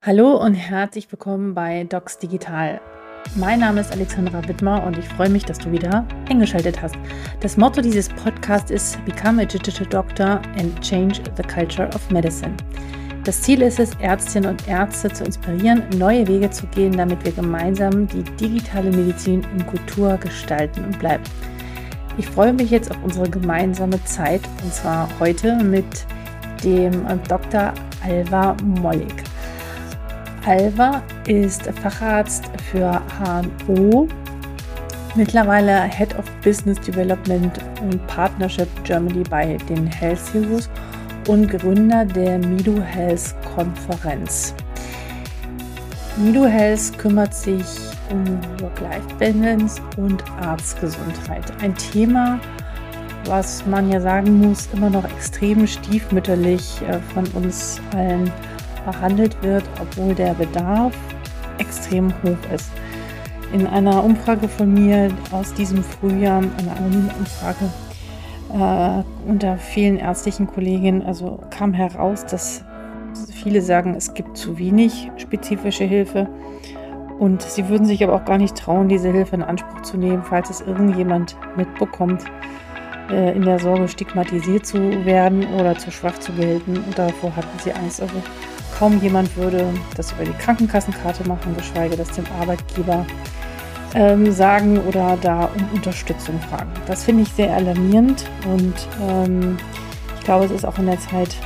Hallo und herzlich willkommen bei Docs Digital. Mein Name ist Alexandra Wittmer und ich freue mich, dass du wieder eingeschaltet hast. Das Motto dieses Podcasts ist Become a Digital Doctor and Change the Culture of Medicine. Das Ziel ist es, Ärztinnen und Ärzte zu inspirieren, neue Wege zu gehen, damit wir gemeinsam die digitale Medizin und Kultur gestalten und bleiben. Ich freue mich jetzt auf unsere gemeinsame Zeit und zwar heute mit dem Dr. Alva Mollig. Alva ist Facharzt für HNO, mittlerweile Head of Business Development und Partnership Germany bei den Health Heroes und Gründer der Mido Health Konferenz. Mido Health kümmert sich um Work-Life-Balance und Arztgesundheit. Ein Thema, was man ja sagen muss, immer noch extrem stiefmütterlich äh, von uns allen behandelt wird, obwohl der Bedarf extrem hoch ist. In einer Umfrage von mir aus diesem Frühjahr, einer anonymen Umfrage äh, unter vielen ärztlichen Kollegen, also kam heraus, dass viele sagen, es gibt zu wenig spezifische Hilfe und sie würden sich aber auch gar nicht trauen, diese Hilfe in Anspruch zu nehmen, falls es irgendjemand mitbekommt, äh, in der Sorge stigmatisiert zu werden oder zu schwach zu gelten. Und davor hatten sie Angst. Also Kaum jemand würde das über die Krankenkassenkarte machen, geschweige das dem Arbeitgeber ähm, sagen oder da um Unterstützung fragen. Das finde ich sehr alarmierend und ähm, ich glaube, es ist auch in der Zeit,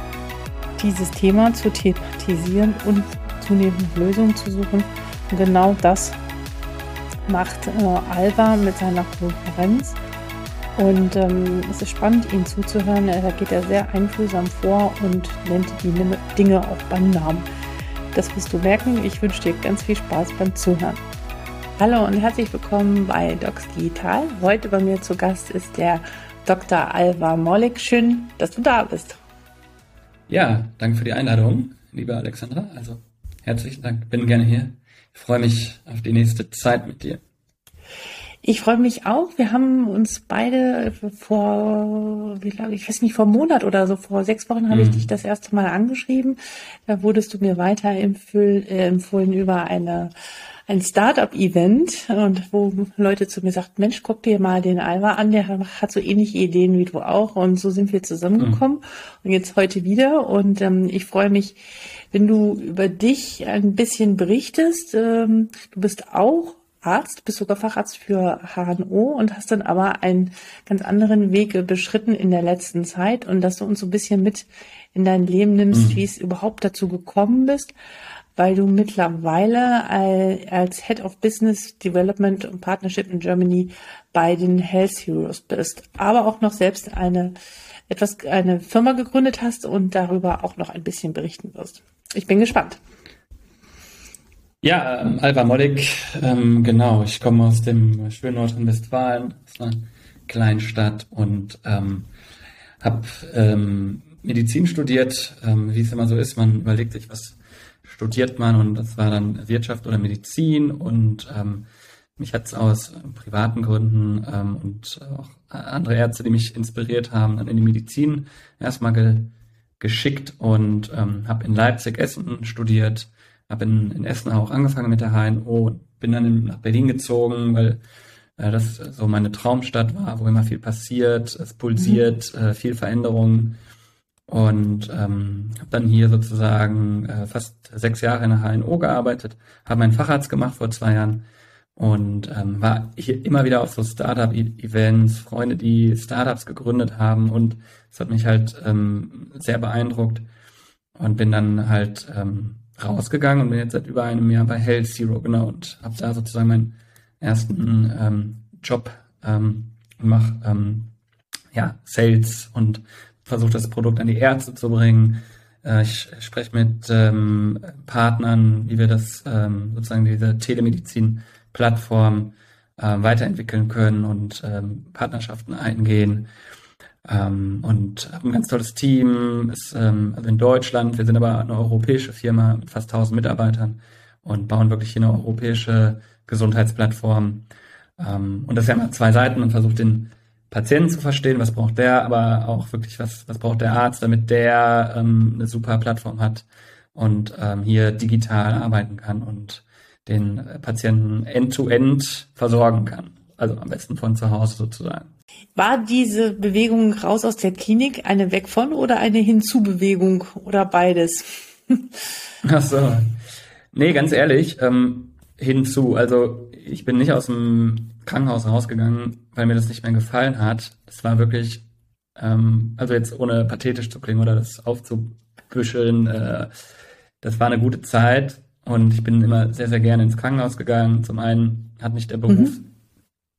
dieses Thema zu thematisieren und zunehmend Lösungen zu suchen. Und genau das macht äh, Alba mit seiner Konferenz. Und ähm, es ist spannend, ihm zuzuhören. Da geht er sehr einfühlsam vor und nennt die Dinge auch beim Namen. Das wirst du merken. Ich wünsche dir ganz viel Spaß beim Zuhören. Hallo und herzlich willkommen bei Docs Digital. Heute bei mir zu Gast ist der Dr. Alva Mollig. Schön, dass du da bist. Ja, danke für die Einladung, liebe Alexandra. Also herzlichen Dank, bin gerne hier. Ich freue mich auf die nächste Zeit mit dir. Ich freue mich auch. Wir haben uns beide vor, wie lange, ich weiß nicht, vor einem Monat oder so, vor sechs Wochen habe mhm. ich dich das erste Mal angeschrieben. Da wurdest du mir weiter empfohlen, äh, empfohlen über eine ein Startup-Event und wo Leute zu mir sagten, Mensch, guck dir mal den Alva an, der hat so ähnliche Ideen wie du auch und so sind wir zusammengekommen mhm. und jetzt heute wieder und ähm, ich freue mich, wenn du über dich ein bisschen berichtest. Ähm, du bist auch Arzt, bist sogar Facharzt für HNO und hast dann aber einen ganz anderen Weg beschritten in der letzten Zeit und dass du uns so ein bisschen mit in dein Leben nimmst, mhm. wie es überhaupt dazu gekommen bist, weil du mittlerweile als Head of Business Development und Partnership in Germany bei den Health Heroes bist, aber auch noch selbst eine etwas eine Firma gegründet hast und darüber auch noch ein bisschen berichten wirst. Ich bin gespannt. Ja, ähm, Alba Mollig, ähm, genau. Ich komme aus dem schönen Nordrhein-Westfalen, aus einer Kleinstadt und ähm, habe ähm, Medizin studiert, ähm, wie es immer so ist. Man überlegt sich, was studiert man und das war dann Wirtschaft oder Medizin und ähm, mich hat es aus privaten Gründen ähm, und auch andere Ärzte, die mich inspiriert haben, dann in die Medizin erstmal ge geschickt und ähm, habe in Leipzig Essen studiert habe in, in Essen auch angefangen mit der HNO, bin dann nach Berlin gezogen, weil äh, das so meine Traumstadt war, wo immer viel passiert, es pulsiert, mhm. äh, viel Veränderung. Und ähm, habe dann hier sozusagen äh, fast sechs Jahre in der HNO gearbeitet, habe meinen Facharzt gemacht vor zwei Jahren und ähm, war hier immer wieder auf so Startup-Events, Freunde, die Startups gegründet haben und es hat mich halt ähm, sehr beeindruckt und bin dann halt ähm, rausgegangen und bin jetzt seit über einem Jahr bei Health Zero, genau, und habe da sozusagen meinen ersten ähm, Job ähm, und mache ähm, ja, Sales und versuche das Produkt an die Ärzte zu bringen. Äh, ich spreche mit ähm, Partnern, wie wir das ähm, sozusagen diese Telemedizin-Plattform äh, weiterentwickeln können und ähm, Partnerschaften eingehen. Ähm, und haben ein ganz tolles Team, ist ähm, also in Deutschland, wir sind aber eine europäische Firma mit fast 1000 Mitarbeitern und bauen wirklich hier eine europäische Gesundheitsplattform. Ähm, und das ja immer zwei Seiten, man versucht den Patienten zu verstehen, was braucht der, aber auch wirklich, was, was braucht der Arzt, damit der ähm, eine super Plattform hat. und ähm, hier digital arbeiten kann und den Patienten end-to-end -end versorgen kann. Also am besten von zu Hause sozusagen. War diese Bewegung raus aus der Klinik eine weg von oder eine Hinzubewegung oder beides? Ach so. Nee, ganz ehrlich, ähm, hinzu. Also ich bin nicht aus dem Krankenhaus rausgegangen, weil mir das nicht mehr gefallen hat. Es war wirklich, ähm, also jetzt ohne pathetisch zu klingen oder das aufzubüscheln, äh, das war eine gute Zeit und ich bin immer sehr, sehr gerne ins Krankenhaus gegangen. Zum einen hat mich der Beruf mhm.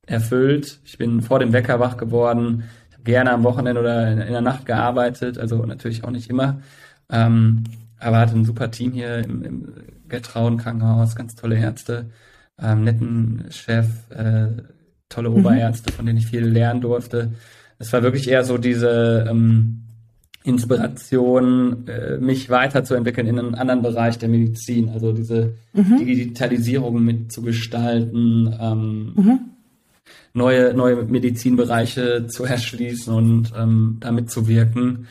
Erfüllt. Ich bin vor dem Wecker wach geworden. Ich habe gerne am Wochenende oder in, der Nacht gearbeitet, also natürlich auch nicht immer. Ähm, aber hatte ein super Team hier im, im Getrauen Krankenhaus, ganz tolle Ärzte, ähm, netten Chef, äh, tolle mhm. Oberärzte, von denen ich viel lernen durfte. Es war wirklich eher so diese ähm, Inspiration, äh, mich weiterzuentwickeln in einen anderen Bereich der Medizin, also diese mhm. Digitalisierung mitzugestalten, ähm, mhm. Neue, neue Medizinbereiche zu erschließen und ähm, damit zu wirken.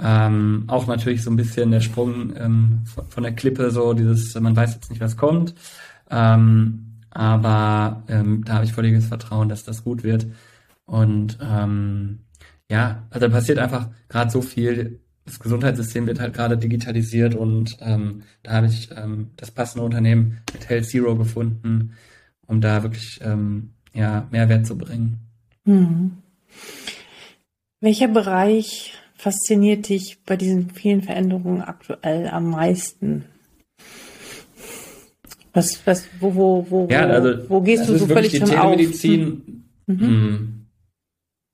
Ähm, auch natürlich so ein bisschen der Sprung ähm, von der Klippe, so dieses, man weiß jetzt nicht, was kommt. Ähm, aber ähm, da habe ich völliges Vertrauen, dass das gut wird. Und ähm, ja, also da passiert einfach gerade so viel. Das Gesundheitssystem wird halt gerade digitalisiert und ähm, da habe ich ähm, das passende Unternehmen mit Health Zero gefunden, um da wirklich ähm, ja, Mehrwert zu bringen. Hm. Welcher Bereich fasziniert dich bei diesen vielen Veränderungen aktuell am meisten? Was, was, wo, wo, wo, ja, also, wo gehst du so völlig die Telemedizin, auf? Mhm. mhm.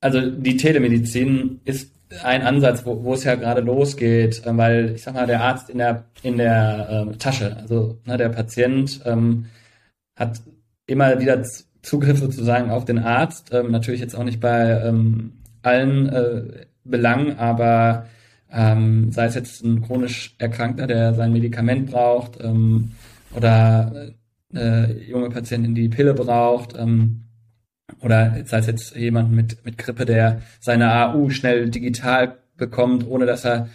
Also die Telemedizin ist ein Ansatz, wo, wo es ja gerade losgeht, äh, weil ich sag mal, der Arzt in der in der äh, Tasche, also ne, der Patient ähm, hat immer wieder Zugriff sozusagen auf den Arzt. Ähm, natürlich jetzt auch nicht bei ähm, allen äh, Belangen, aber ähm, sei es jetzt ein chronisch Erkrankter, der sein Medikament braucht ähm, oder äh, junge Patientin, die Pille braucht. Ähm, oder sei es jetzt jemand mit, mit Grippe, der seine AU schnell digital bekommt, ohne dass er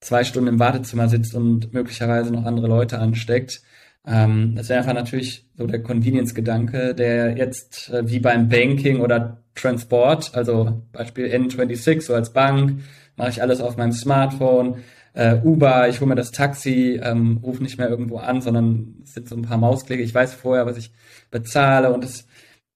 zwei Stunden im Wartezimmer sitzt und möglicherweise noch andere Leute ansteckt. Ähm, das wäre einfach natürlich so der Convenience-Gedanke, der jetzt äh, wie beim Banking oder Transport, also Beispiel N26, so als Bank, mache ich alles auf meinem Smartphone. Äh, Uber, ich hole mir das Taxi, ähm, rufe nicht mehr irgendwo an, sondern es sind so ein paar Mausklicke. Ich weiß vorher, was ich bezahle und es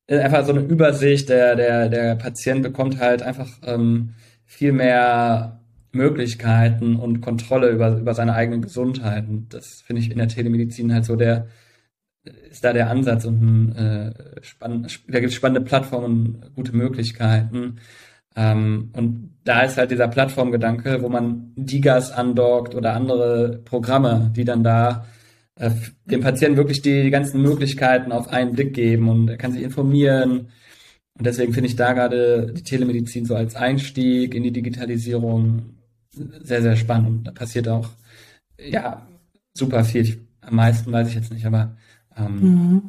einfach so eine Übersicht. Der, der, der Patient bekommt halt einfach ähm, viel mehr Möglichkeiten und Kontrolle über, über seine eigene Gesundheit. Und das finde ich in der Telemedizin halt so der, ist da der Ansatz und äh, spannend, da gibt es spannende Plattformen gute Möglichkeiten. Ähm, und da ist halt dieser Plattformgedanke, wo man Digas andockt oder andere Programme, die dann da äh, dem Patienten wirklich die, die ganzen Möglichkeiten auf einen Blick geben und er kann sich informieren. Und deswegen finde ich da gerade die Telemedizin so als Einstieg in die Digitalisierung sehr, sehr spannend. Und da passiert auch, ja, super viel. Ich, am meisten weiß ich jetzt nicht, aber ähm, mhm.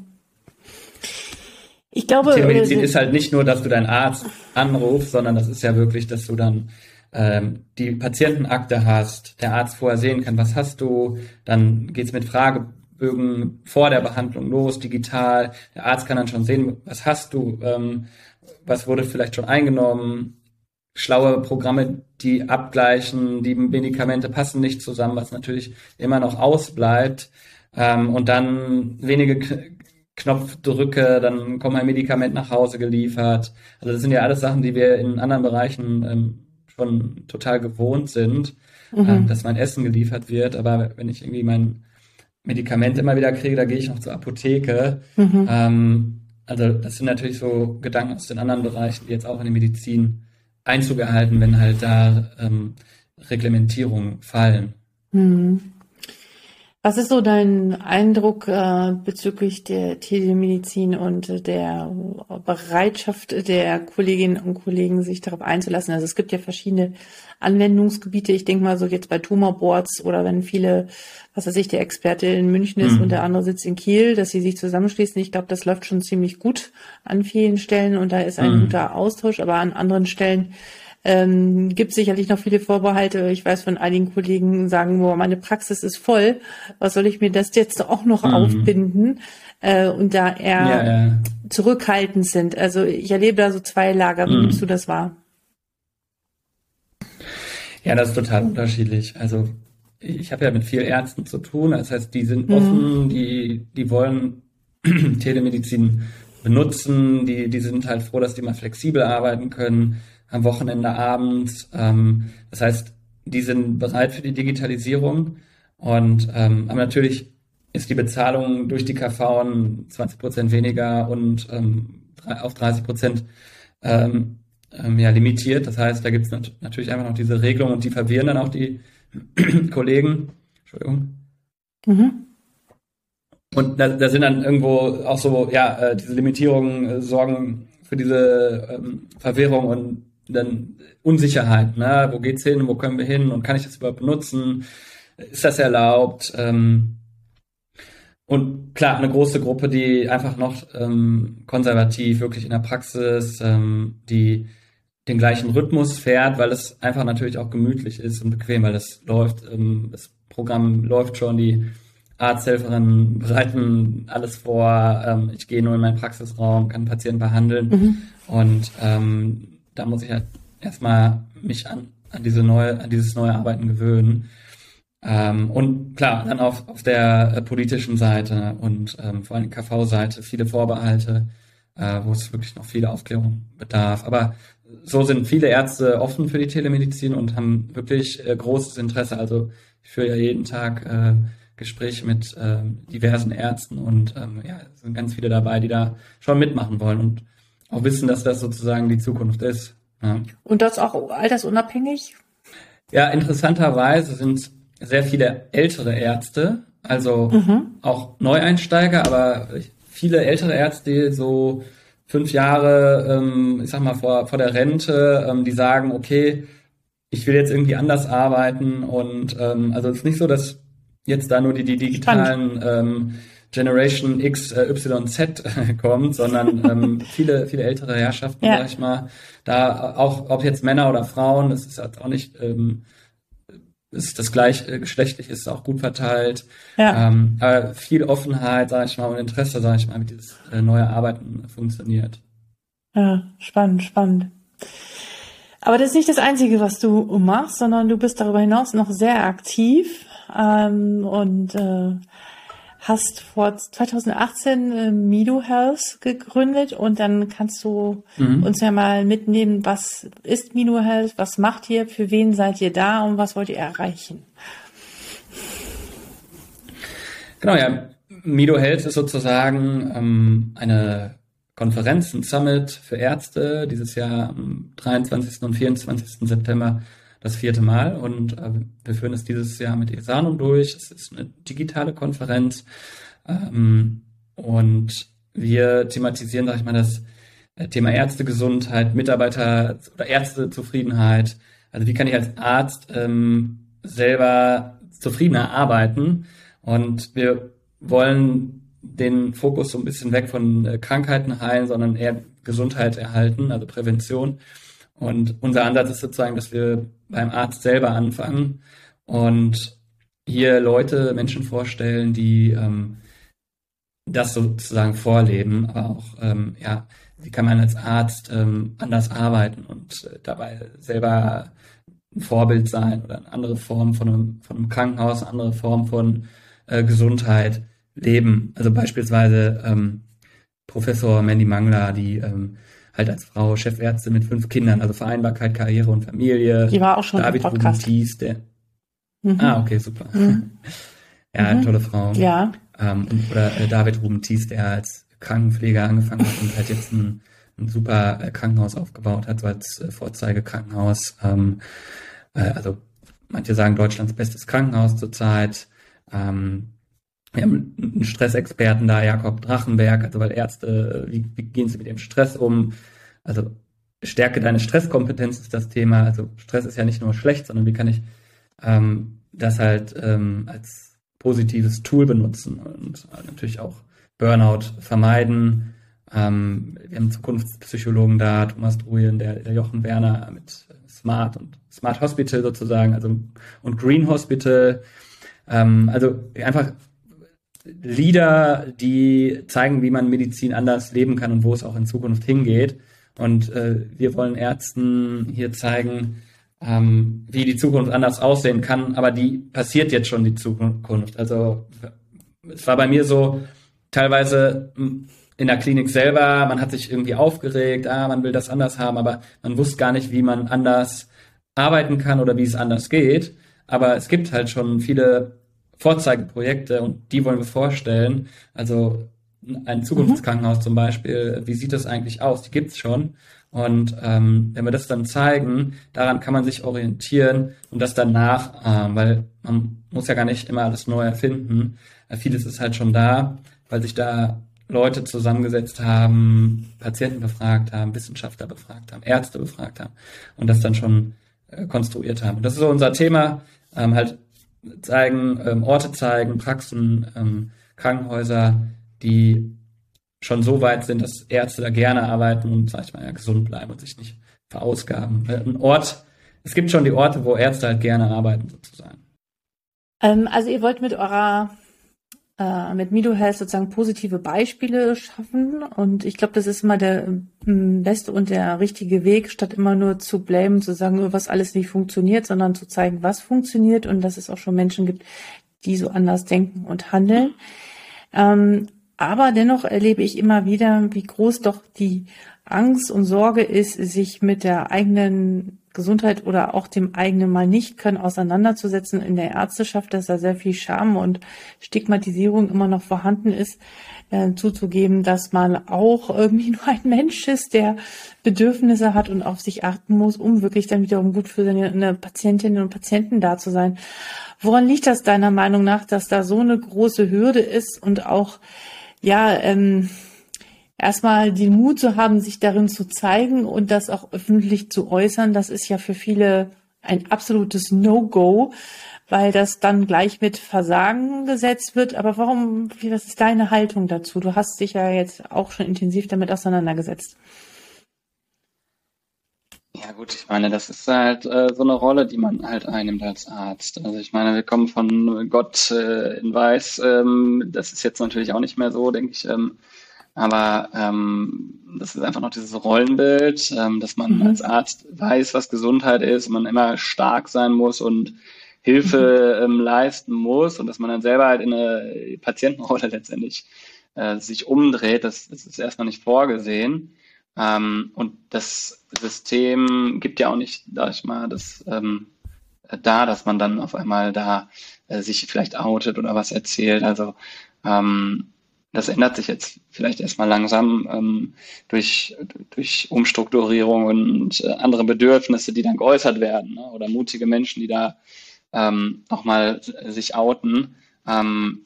ich glaube, Telemedizin ist halt nicht nur, dass du deinen Arzt anrufst, sondern das ist ja wirklich, dass du dann ähm, die Patientenakte hast, der Arzt vorher sehen kann, was hast du, dann geht's mit Fragebögen vor der Behandlung los, digital. Der Arzt kann dann schon sehen, was hast du, ähm, was wurde vielleicht schon eingenommen, schlaue Programme, die abgleichen, die Medikamente passen nicht zusammen, was natürlich immer noch ausbleibt. Ähm, und dann wenige Knopfdrücke, dann kommt ein Medikament nach Hause geliefert. Also das sind ja alles Sachen, die wir in anderen Bereichen ähm, schon total gewohnt sind, mhm. ähm, dass mein Essen geliefert wird. Aber wenn ich irgendwie mein Medikament immer wieder kriege, da gehe ich noch zur Apotheke. Mhm. Ähm, also das sind natürlich so Gedanken aus den anderen Bereichen, die jetzt auch in die Medizin Einzug erhalten, wenn halt da ähm, Reglementierungen fallen. Mhm. Was ist so dein Eindruck äh, bezüglich der Telemedizin und der Bereitschaft der Kolleginnen und Kollegen, sich darauf einzulassen? Also es gibt ja verschiedene Anwendungsgebiete. Ich denke mal so jetzt bei Tumorboards oder wenn viele, was weiß ich, der Experte in München ist mhm. und der andere sitzt in Kiel, dass sie sich zusammenschließen. Ich glaube, das läuft schon ziemlich gut an vielen Stellen und da ist ein mhm. guter Austausch, aber an anderen Stellen Ähm, gibt sicherlich noch viele Vorbehalte. Ich weiß von einigen Kollegen sagen, boah, meine Praxis ist voll. Was soll ich mir das jetzt auch noch mhm. aufbinden? Äh, und da eher ja, ja. zurückhaltend sind. Also ich erlebe da so zwei Lager. Wie mhm. nimmst du das wahr? Ja, das ist total unterschiedlich. Also ich habe ja mit vielen Ärzten zu tun. Das heißt, die sind mhm. offen, die, die wollen Telemedizin benutzen, die, die sind halt froh, dass die mal flexibel arbeiten können, am Wochenende abends. Ähm, das heißt, die sind bereit für die Digitalisierung und ähm, aber natürlich ist die Bezahlung durch die KV 20 Prozent weniger und ähm, auf 30 Prozent ähm, ähm, ja, limitiert. Das heißt, da gibt es nat natürlich einfach noch diese Regelung und die verwirren dann auch die Kollegen. Entschuldigung. Mhm. Und da, da sind dann irgendwo auch so, ja, äh, diese Limitierungen äh, sorgen für diese ähm, Verwirrung und dann Unsicherheit. Ne? Wo geht's hin? Wo können wir hin? Und kann ich das überhaupt benutzen? Ist das erlaubt? Ähm, und klar, eine große Gruppe, die einfach noch ähm, konservativ, wirklich in der Praxis, ähm, die den gleichen Rhythmus fährt, weil es einfach natürlich auch gemütlich ist und bequem, weil das läuft, ähm, das Programm läuft schon, die Arzthelferinnen bereiten alles vor, ähm, ich gehe nur in meinen Praxisraum, kann Patienten behandeln mhm. und ähm, da muss ich halt erstmal mich an, an diese neue, an dieses neue Arbeiten gewöhnen. Ähm, und klar, dann auf, auf der äh, politischen Seite und ähm, vor allem KV-Seite viele Vorbehalte, äh, wo es wirklich noch viele Aufklärung bedarf. Aber so sind viele Ärzte offen für die Telemedizin und haben wirklich äh, großes Interesse. Also ich führe ja jeden Tag äh, Gespräche mit äh, diversen Ärzten und ähm, ja, es sind ganz viele dabei, die da schon mitmachen wollen und auch wissen, dass das sozusagen die Zukunft ist. Ja. Und das auch altersunabhängig? Ja, interessanterweise sind sehr viele ältere Ärzte, also mhm. auch Neueinsteiger, aber viele ältere Ärzte, so fünf Jahre, ähm, ich sag mal, vor, vor der Rente, ähm, die sagen, okay, ich will jetzt irgendwie anders arbeiten und ähm, also es ist nicht so, dass jetzt da nur die, die digitalen ähm, Generation X, äh, Y, Z äh, kommt, sondern ähm, viele, viele ältere Herrschaften, ja. sag ich mal, da auch, ob jetzt Männer oder Frauen, das ist halt auch nicht, ähm, ist das gleich äh, geschlechtlich ist auch gut verteilt. Ja. Ähm, aber viel Offenheit, sag ich mal, und Interesse, sag ich mal, wie dieses äh, neue Arbeiten funktioniert. Ja, spannend, spannend. Aber das ist nicht das Einzige, was du machst, sondern du bist darüber hinaus noch sehr aktiv ähm, und äh, hast vor 2018 äh, Mido Health gegründet und dann kannst du mhm. uns ja mal mitnehmen, was ist Mido Health, was macht ihr, für wen seid ihr da und was wollt ihr erreichen? Genau, ja. Mido Health ist sozusagen ähm, eine Konferenz, ein Summit für Ärzte, dieses Jahr am 23. und 24. September das vierte Mal und äh, wir führen es dieses Jahr mit Esanum durch. Es ist eine digitale Konferenz ähm, und wir thematisieren, sag ich mal, das äh, Thema Ärztegesundheit, Mitarbeiter oder Ärztezufriedenheit. Also wie kann ich als Arzt ähm, selber zufriedener arbeiten? Und wir wollen den Fokus so ein bisschen weg von äh, Krankheiten heilen, sondern eher Gesundheit erhalten, also Prävention. Und unser Ansatz ist sozusagen, dass wir beim Arzt selber anfangen und hier Leute, Menschen vorstellen, die ähm, das sozusagen vorleben, aber auch, ähm, ja, wie kann man als Arzt ähm, anders arbeiten und äh, dabei selber ein Vorbild sein oder eine andere Form von einem, von einem Krankenhaus, eine andere Form von äh, Gesundheit leben. Also beispielsweise ähm, Professor Mandy Mangler, die ähm, halt als Frau Chefärztin mit fünf Kindern, also Vereinbarkeit, Karriere und Familie. Die war auch schon David im Podcast. Rubentis, der mhm. Ah, okay, super. Mhm. ja, mhm. tolle Frau. Ja. Ähm, und, oder äh, David Rubentis, der als Krankenpfleger angefangen hat und halt jetzt ein, ein super äh, Krankenhaus aufgebaut hat, so als äh, Vorzeigekrankenhaus. Ähm, äh, also manche sagen Deutschlands bestes Krankenhaus zurzeit. Ähm, wir haben einen Stressexperten da, Jakob Drachenberg, also weil Ärzte, wie, wie gehen sie mit dem Stress um? Also stärke deine Stresskompetenz ist das Thema. Also Stress ist ja nicht nur schlecht, sondern wie kann ich ähm, das halt ähm, als positives Tool benutzen und natürlich auch Burnout vermeiden. Ähm, wir haben Zukunftspsychologen da, Thomas Druyen, der, der Jochen Werner mit Smart und Smart Hospital sozusagen, also und Green Hospital. Ähm, also einfach Lieder, die zeigen, wie man Medizin anders leben kann und wo es auch in Zukunft hingeht. Und äh, wir wollen Ärzten hier zeigen, ähm, wie die Zukunft anders aussehen kann, aber die passiert jetzt schon die Zukunft. Also es war bei mir so teilweise hm, in der Klinik selber, man hat sich irgendwie aufgeregt, ah, man will das anders haben, aber man wusste gar nicht, wie man anders arbeiten kann oder wie es anders geht. Aber es gibt halt schon viele Vorzeigeprojekte und die wollen wir vorstellen. Also ein Zukunftskrankenhaus mhm. zum Beispiel, wie sieht das eigentlich aus? Die gibt's schon. Und ähm, wenn wir das dann zeigen, daran kann man sich orientieren und das dann nachahmen, weil man muss ja gar nicht immer alles neu erfinden. Äh, vieles ist halt schon da, weil sich da Leute zusammengesetzt haben, Patienten befragt haben, Wissenschaftler befragt haben, Ärzte befragt haben und das dann schon äh, konstruiert haben. Und das ist so unser Thema, ähm, halt zeigen, ähm, Orte zeigen, Praxen, ähm, Krankenhäuser, die schon so weit sind, dass Ärzte da gerne arbeiten und, sag ich mal, ja, gesund bleiben und sich nicht verausgaben. Äh, ein Ort, es gibt schon die Orte, wo Ärzte halt gerne arbeiten, sozusagen. Ähm, also ihr wollt mit eurer äh, mit Mido Health sozusagen positive Beispiele schaffen. Und ich glaube, das ist immer der ähm, beste und der richtige Weg, statt immer nur zu blamen, zu sagen, was alles nicht funktioniert, sondern zu zeigen, was funktioniert und dass es auch schon Menschen gibt, die so anders denken und handeln. Ähm, aber dennoch erlebe ich immer wieder, wie groß doch die Angst und Sorge ist, sich mit der eigenen Gesundheit oder auch dem eigenen Mal nicht können auseinanderzusetzen in der Ärzteschaft, dass da sehr viel Scham und Stigmatisierung immer noch vorhanden ist, äh, zuzugeben, dass man auch irgendwie nur ein Mensch ist, der Bedürfnisse hat und auf sich achten muss, um wirklich dann wiederum gut für seine Patientinnen und Patienten da zu sein. Woran liegt das deiner Meinung nach, dass da so eine große Hürde ist und auch ja ähm, erstmal den Mut zu haben, sich darin zu zeigen und das auch öffentlich zu äußern, das ist ja für viele ein absolutes No-Go, weil das dann gleich mit Versagen gesetzt wird. Aber warum, was ist deine Haltung dazu? Du hast dich ja jetzt auch schon intensiv damit auseinandergesetzt. Ja gut, ich meine, das ist halt äh, so eine Rolle, die man halt einnimmt als Arzt. Also ich meine, wir kommen von Gott äh, in Weiß. Ähm, das ist jetzt natürlich auch nicht mehr so, denke ich. Ähm, aber ähm, das ist einfach noch dieses Rollenbild, ähm, dass man mhm. als Arzt weiß, was Gesundheit ist, man immer stark sein muss und Hilfe mhm. ähm, leisten muss und dass man dann selber halt in eine Patientenrolle letztendlich äh, sich umdreht, das, das ist erstmal nicht vorgesehen. Ähm, und das System gibt ja auch nicht, sag ich mal, das ähm, da, dass man dann auf einmal da äh, sich vielleicht outet oder was erzählt. Also ähm, das ändert sich jetzt vielleicht erstmal langsam ähm, durch, durch Umstrukturierung und äh, andere Bedürfnisse, die dann geäußert werden, ne? oder mutige Menschen, die da ähm, auch mal sich outen. Ähm,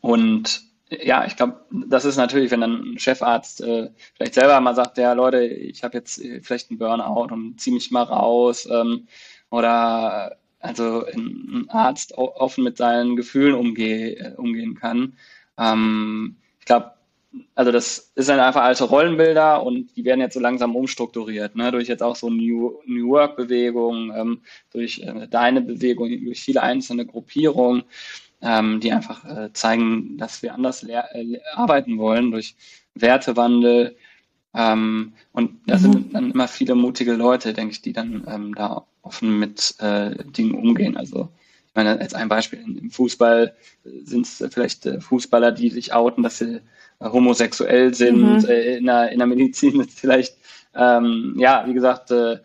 und ja, ich glaube, das ist natürlich, wenn dann ein Chefarzt äh, vielleicht selber mal sagt, ja Leute, ich habe jetzt äh, vielleicht einen Burnout und ziehe mich mal raus ähm, oder also ein Arzt offen mit seinen Gefühlen umgeh, äh, umgehen kann, ähm, ich glaube, also das ist dann einfach alte Rollenbilder und die werden jetzt so langsam umstrukturiert, ne? durch jetzt auch so New, New Work-Bewegungen, ähm, durch äh, deine Bewegung, durch viele einzelne Gruppierungen, ähm, die einfach äh, zeigen, dass wir anders äh, arbeiten wollen, durch Wertewandel. Ähm, und da mhm. sind dann immer viele mutige Leute, denke ich, die dann ähm, da offen mit äh, Dingen umgehen. Also meine, als ein Beispiel im Fußball sind es vielleicht äh, Fußballer, die sich outen, dass sie äh, homosexuell sind. Mhm. Äh, in, der, in der Medizin ist vielleicht, ähm, ja, wie gesagt, äh,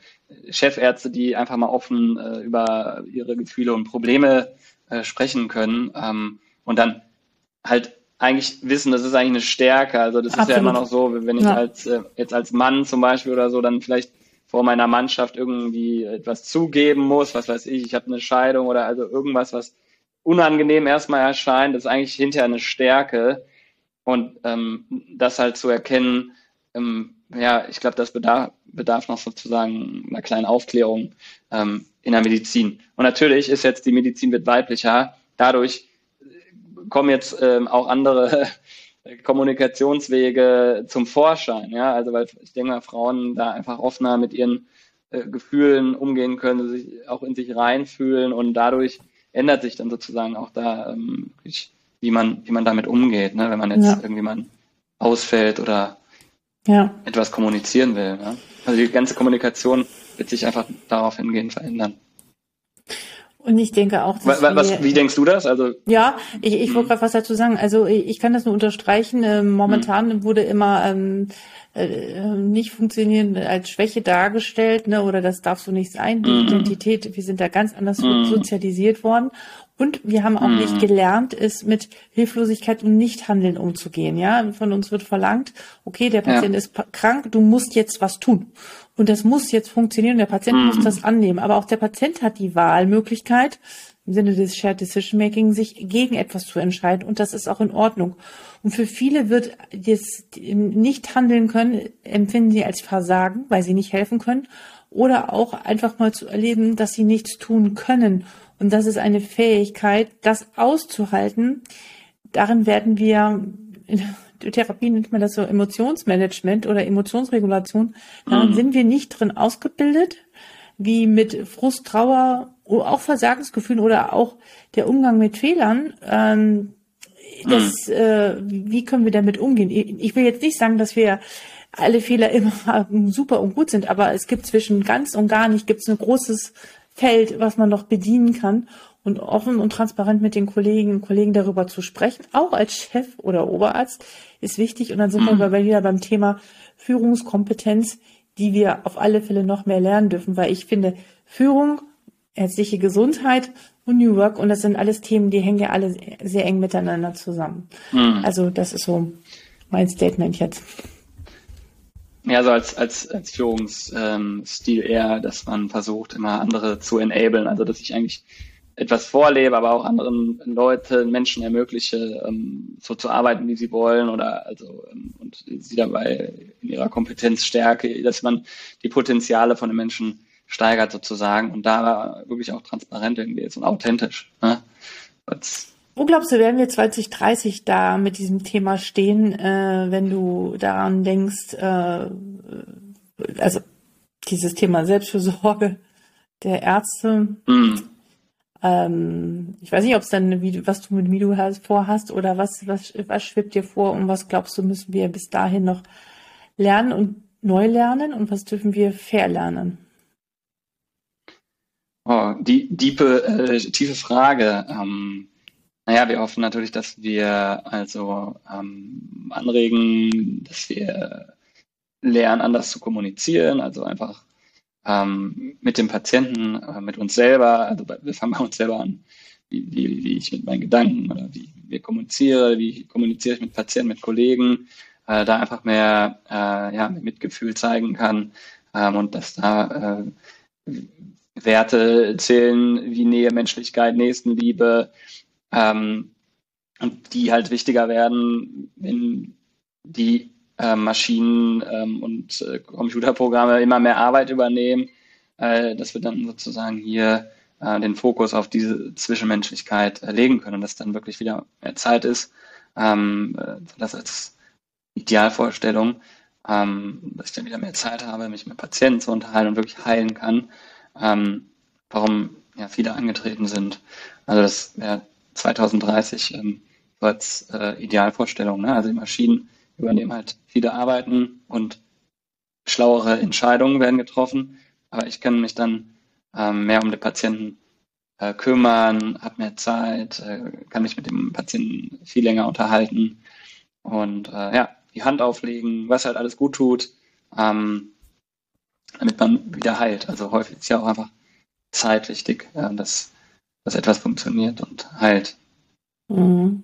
Chefärzte, die einfach mal offen äh, über ihre Gefühle und Probleme äh, sprechen können ähm, und dann halt eigentlich wissen, das ist eigentlich eine Stärke. Also das Absolut. ist ja immer noch so, wenn ich ja. als jetzt als Mann zum Beispiel oder so dann vielleicht vor meiner Mannschaft irgendwie etwas zugeben muss, was weiß ich, ich habe eine Scheidung oder also irgendwas, was unangenehm erstmal erscheint, ist eigentlich hinterher eine Stärke. Und ähm, das halt zu erkennen, ähm, ja, ich glaube, das bedarf, bedarf noch sozusagen einer kleinen Aufklärung ähm, in der Medizin. Und natürlich ist jetzt die Medizin wird weiblicher, dadurch kommen jetzt ähm, auch andere Kommunikationswege zum Vorschein. Ja, also weil ich denke mal, Frauen da einfach offener mit ihren äh, Gefühlen umgehen können, sich auch in sich reinfühlen und dadurch ändert sich dann sozusagen auch da, ähm, wie man, wie man damit umgeht, ne? wenn man jetzt ja. irgendwie mal ausfällt oder ja. etwas kommunizieren will. Ne? Also die ganze Kommunikation wird sich einfach darauf hingehen verändern. Und ich denke auch, dass was, wir, wie denkst du das? Also ja, ich, ich wollte gerade was dazu sagen. Also ich kann das nur unterstreichen. Ähm, momentan mhm. wurde immer ähm, äh, nicht funktionieren als Schwäche dargestellt, ne? Oder das darf so nicht sein. Die mhm. Identität, wir sind da ganz anders sozialisiert worden. Und wir haben auch nicht gelernt, es mit Hilflosigkeit und Nichthandeln umzugehen. Ja, von uns wird verlangt, okay, der Patient ja. ist krank, du musst jetzt was tun. Und das muss jetzt funktionieren. Der Patient mhm. muss das annehmen. Aber auch der Patient hat die Wahlmöglichkeit, im Sinne des Shared Decision Making, sich gegen etwas zu entscheiden. Und das ist auch in Ordnung. Und für viele wird das nicht handeln können, empfinden sie als Versagen, weil sie nicht helfen können. Oder auch einfach mal zu erleben, dass sie nichts tun können. Und das ist eine Fähigkeit, das auszuhalten. Darin werden wir Therapie nennt man das so Emotionsmanagement oder Emotionsregulation. Da mhm. sind wir nicht drin ausgebildet, wie mit Frust, Trauer, auch Versagensgefühlen oder auch der Umgang mit Fehlern. Ähm, das, mhm. äh, wie können wir damit umgehen? Ich will jetzt nicht sagen, dass wir alle Fehler immer super und gut sind, aber es gibt zwischen ganz und gar nicht, gibt es ein großes Feld, was man noch bedienen kann und offen und transparent mit den Kolleginnen und Kollegen darüber zu sprechen, auch als Chef oder Oberarzt, ist wichtig. Und dann sind mhm. wir wieder beim Thema Führungskompetenz, die wir auf alle Fälle noch mehr lernen dürfen, weil ich finde, Führung, ärztliche Gesundheit und New Work, und das sind alles Themen, die hängen ja alle sehr eng miteinander zusammen. Mhm. Also das ist so mein Statement jetzt. Ja, so als, als, als Führungsstil eher, dass man versucht, immer andere zu enablen, also dass ich eigentlich etwas vorlebe, aber auch anderen Leuten, Menschen ermögliche, ähm, so zu arbeiten, wie sie wollen oder also ähm, und sie dabei in ihrer Kompetenz stärke, dass man die Potenziale von den Menschen steigert sozusagen und da wirklich auch transparent irgendwie ist und authentisch. Ne? Wo glaubst du, werden wir 2030 da mit diesem Thema stehen, äh, wenn du daran denkst, äh, also dieses Thema Selbstfürsorge der Ärzte, mm. Ähm, ich weiß nicht, ob es dann, wie, was du mit Midu vorhast oder was, was, was schwebt dir vor und was glaubst du, müssen wir bis dahin noch lernen und neu lernen und was dürfen wir verlernen? Oh, die diepe, äh, tiefe Frage. Ähm, naja, wir hoffen natürlich, dass wir also ähm, anregen, dass wir lernen, anders zu kommunizieren, also einfach ähm, mit dem Patienten, äh, mit uns selber. Also wir fangen bei uns selber an, wie, wie, wie ich mit meinen Gedanken oder wie wir kommuniziere, wie kommuniziere ich mit Patienten, mit Kollegen, äh, da einfach mehr äh, ja, Mitgefühl zeigen kann ähm, und dass da äh, Werte zählen wie Nähe, Menschlichkeit, Nächstenliebe ähm, und die halt wichtiger werden, wenn die äh, Maschinen ähm, und äh, Computerprogramme immer mehr Arbeit übernehmen, äh, dass wir dann sozusagen hier äh, den Fokus auf diese Zwischenmenschlichkeit äh, legen können und dass dann wirklich wieder mehr Zeit ist. Ähm, äh, das als Idealvorstellung, ähm, dass ich dann wieder mehr Zeit habe, mich mit Patienten zu unterhalten und wirklich heilen kann. Ähm, warum ja viele angetreten sind. Also das wäre 2030 ähm, so als äh, Idealvorstellung. Ne? Also die Maschinen übernehmen halt viele Arbeiten und schlauere Entscheidungen werden getroffen. Aber ich kann mich dann ähm, mehr um den Patienten äh, kümmern, habe mehr Zeit, äh, kann mich mit dem Patienten viel länger unterhalten und äh, ja, die Hand auflegen, was halt alles gut tut, ähm, damit man wieder heilt. Also häufig ist ja auch einfach Zeit wichtig, äh, dass, dass etwas funktioniert und heilt. Mhm.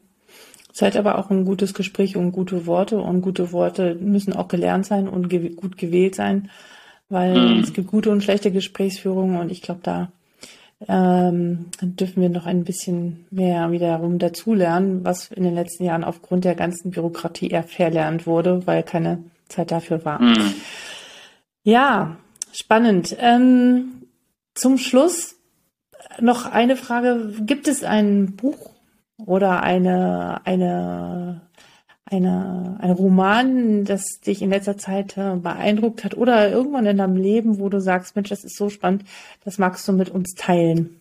Seid aber auch ein gutes Gespräch und gute Worte. Und gute Worte müssen auch gelernt sein und ge gut gewählt sein, weil mhm. es gibt gute und schlechte Gesprächsführungen. Und ich glaube, da ähm, dürfen wir noch ein bisschen mehr wiederum dazulernen, was in den letzten Jahren aufgrund der ganzen Bürokratie eher verlernt wurde, weil keine Zeit dafür war. Mhm. Ja, spannend. Ähm, zum Schluss noch eine Frage. Gibt es ein Buch oder eine, eine, eine, ein Roman, das dich in letzter Zeit äh, beeindruckt hat oder irgendwann in deinem Leben, wo du sagst, Mensch, das ist so spannend, das magst du mit uns teilen?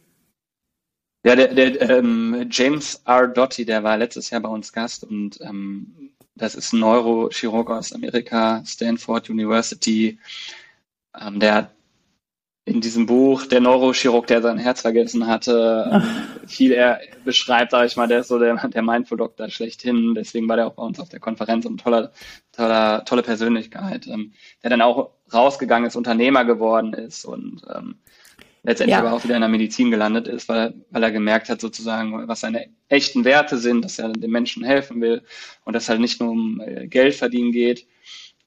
Ja, der, der ähm, James R. Doty, der war letztes Jahr bei uns Gast und ähm, das ist ein Neurochirurg aus Amerika, Stanford University. Ähm, der hat in diesem Buch, der Neurochirurg, der sein Herz vergessen hatte, ähm, viel er beschreibt, sage ich mal, der ist so der, der Mindful-Doktor schlechthin. Deswegen war der auch bei uns auf der Konferenz und toller, toller, tolle Persönlichkeit, ähm, der dann auch rausgegangen ist, Unternehmer geworden ist und ähm, letztendlich ja. aber auch wieder in der Medizin gelandet ist, weil, weil er gemerkt hat, sozusagen, was seine echten Werte sind, dass er den Menschen helfen will und dass halt nicht nur um äh, Geld verdienen geht.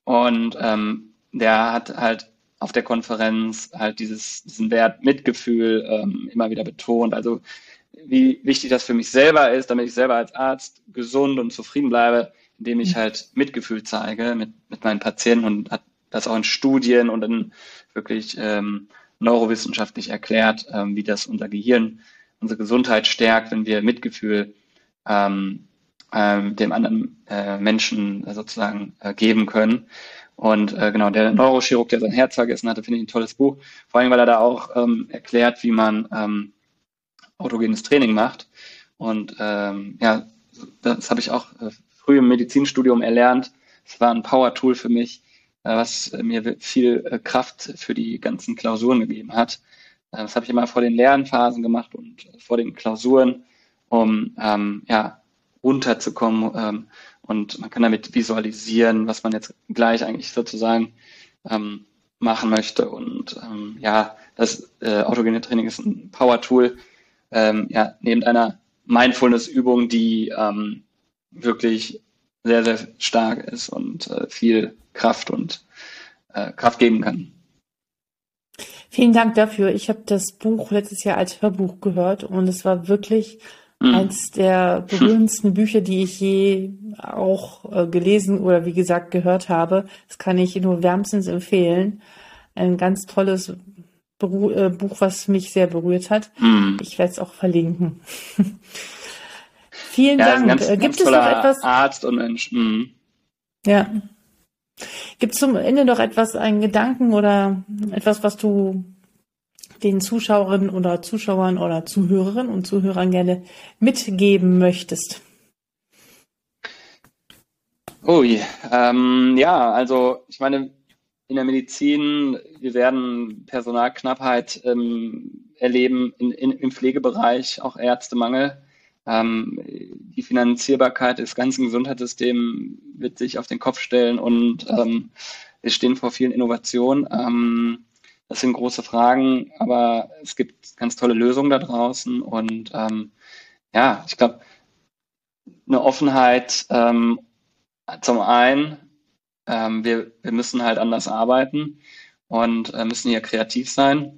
Und ähm, der hat halt auf der Konferenz halt dieses, diesen Wert Mitgefühl ähm, immer wieder betont. Also wie wichtig das für mich selber ist, damit ich selber als Arzt gesund und zufrieden bleibe, indem ich halt Mitgefühl zeige mit, mit meinen Patienten und hat das auch in Studien und in wirklich ähm, neurowissenschaftlich erklärt, ähm, wie das unser Gehirn, unsere Gesundheit stärkt, wenn wir Mitgefühl ähm, ähm, dem anderen äh, Menschen äh, sozusagen äh, geben können. Und äh, genau, der Neurochirurg, der sein Herz vergessen hatte, finde ich ein tolles Buch. Vor allem, weil er da auch ähm, erklärt, wie man ähm, autogenes Training macht. Und ähm, ja, das habe ich auch äh, früh im Medizinstudium erlernt. Es war ein Power-Tool für mich, äh, was mir viel äh, Kraft für die ganzen Klausuren gegeben hat. Äh, das habe ich immer vor den Lernphasen gemacht und vor den Klausuren, um ähm, ja, runterzukommen. Ähm, und man kann damit visualisieren, was man jetzt gleich eigentlich sozusagen ähm, machen möchte. Und ähm, ja, das äh, autogene Training ist ein Power-Tool, ähm, ja, neben einer Mindfulness-Übung, die ähm, wirklich sehr, sehr stark ist und äh, viel Kraft und äh, Kraft geben kann. Vielen Dank dafür. Ich habe das Buch letztes Jahr als Hörbuch gehört und es war wirklich mhm. eins der berührendsten Bücher, die ich je auch äh, gelesen oder wie gesagt gehört habe. Das kann ich nur wärmstens empfehlen. Ein ganz tolles Beru äh, Buch, was mich sehr berührt hat. Mhm. Ich werde es auch verlinken. Vielen ja, Dank. Ganz, äh, Gibt es noch etwas? Arzt und Mensch. Mhm. Ja. Gibt es zum Ende noch etwas, einen Gedanken oder etwas, was du den Zuschauerinnen oder Zuschauern oder Zuhörerinnen und Zuhörern gerne mitgeben möchtest? Ui, ähm, ja, also ich meine, in der Medizin, wir werden Personalknappheit ähm, erleben in, in, im Pflegebereich, auch Ärztemangel. Ähm, die Finanzierbarkeit des ganzen Gesundheitssystems wird sich auf den Kopf stellen und ähm, wir stehen vor vielen Innovationen. Das sind große Fragen, aber es gibt ganz tolle Lösungen da draußen und ähm, ja, ich glaube, eine Offenheit ähm, zum einen, ähm, wir, wir müssen halt anders arbeiten und äh, müssen hier kreativ sein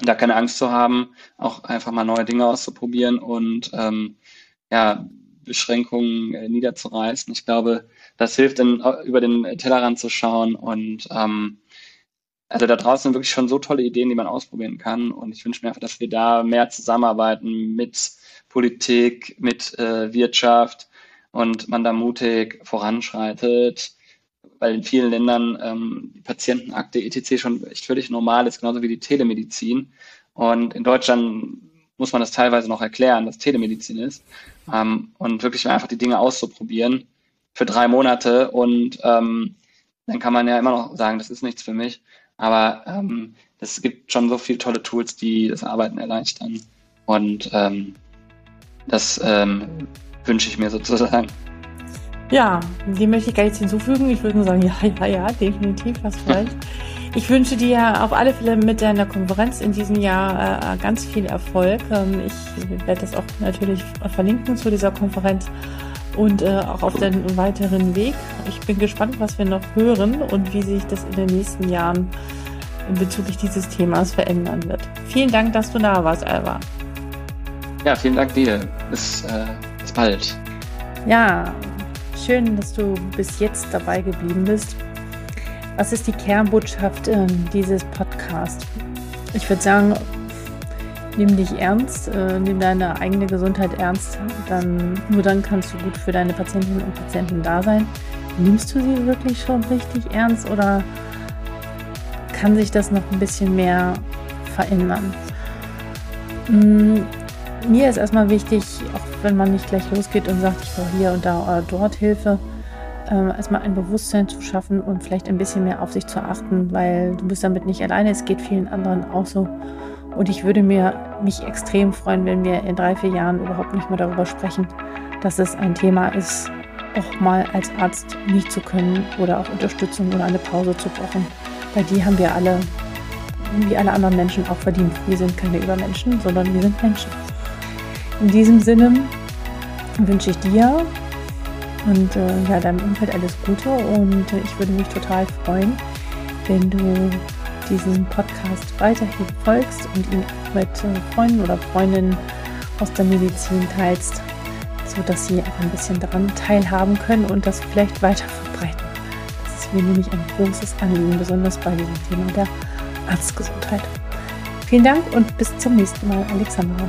da keine Angst zu haben, auch einfach mal neue Dinge auszuprobieren und ähm, ja, Beschränkungen äh, niederzureißen. Ich glaube, das hilft, äh, über den Tellerrand zu schauen und ähm, also da draußen sind wirklich schon so tolle Ideen, die man ausprobieren kann. Und ich wünsche mir einfach, dass wir da mehr zusammenarbeiten mit Politik, mit äh, Wirtschaft und man da mutig voranschreitet weil in vielen Ländern ähm, die Patientenakte etc. schon echt völlig normal ist, genauso wie die Telemedizin. Und in Deutschland muss man das teilweise noch erklären, dass Telemedizin ist. Ähm, und wirklich einfach die Dinge auszuprobieren für drei Monate. Und ähm, dann kann man ja immer noch sagen, das ist nichts für mich. Aber ähm, es gibt schon so viele tolle Tools, die das Arbeiten erleichtern. Und ähm, das ähm, wünsche ich mir sozusagen. Ja, dem möchte ich gar nichts hinzufügen. Ich würde nur sagen, ja, ja, ja, definitiv, hast recht. Ich wünsche dir auf alle Fälle mit deiner Konferenz in diesem Jahr äh, ganz viel Erfolg. Ähm, ich werde das auch natürlich verlinken zu dieser Konferenz und äh, auch auf den weiteren Weg. Ich bin gespannt, was wir noch hören und wie sich das in den nächsten Jahren bezüglich dieses Themas verändern wird. Vielen Dank, dass du da warst, Alva. Ja, vielen Dank dir. Bis, äh, bis bald. Ja, Schön, dass du bis jetzt dabei geblieben bist. Was ist die Kernbotschaft äh, dieses Podcasts? Ich würde sagen, nimm dich ernst, äh, nimm deine eigene Gesundheit ernst. Dann, nur dann kannst du gut für deine Patientinnen und Patienten da sein. Nimmst du sie wirklich schon richtig ernst oder kann sich das noch ein bisschen mehr verändern? Mm, mir ist erstmal wichtig, auch wenn man nicht gleich losgeht und sagt, ich brauche hier und da oder dort Hilfe, äh, erstmal ein Bewusstsein zu schaffen und vielleicht ein bisschen mehr auf sich zu achten, weil du bist damit nicht alleine, es geht vielen anderen auch so. Und ich würde mir mich extrem freuen, wenn wir in drei, vier Jahren überhaupt nicht mehr darüber sprechen, dass es ein Thema ist, auch mal als Arzt nicht zu können oder auch Unterstützung oder eine Pause zu brauchen. Weil die haben wir alle, wie alle anderen Menschen, auch verdient. Wir sind keine Übermenschen, sondern wir sind Menschen. In diesem Sinne wünsche ich dir und äh, ja, deinem Umfeld alles Gute und äh, ich würde mich total freuen, wenn du diesen Podcast weiterhin folgst und ihn mit äh, Freunden oder Freundinnen aus der Medizin teilst, sodass sie auch ein bisschen daran teilhaben können und das vielleicht weiter verbreiten. Das ist mir nämlich ein großes Anliegen, besonders bei diesem Thema der Arztgesundheit. Vielen Dank und bis zum nächsten Mal, Alexandra.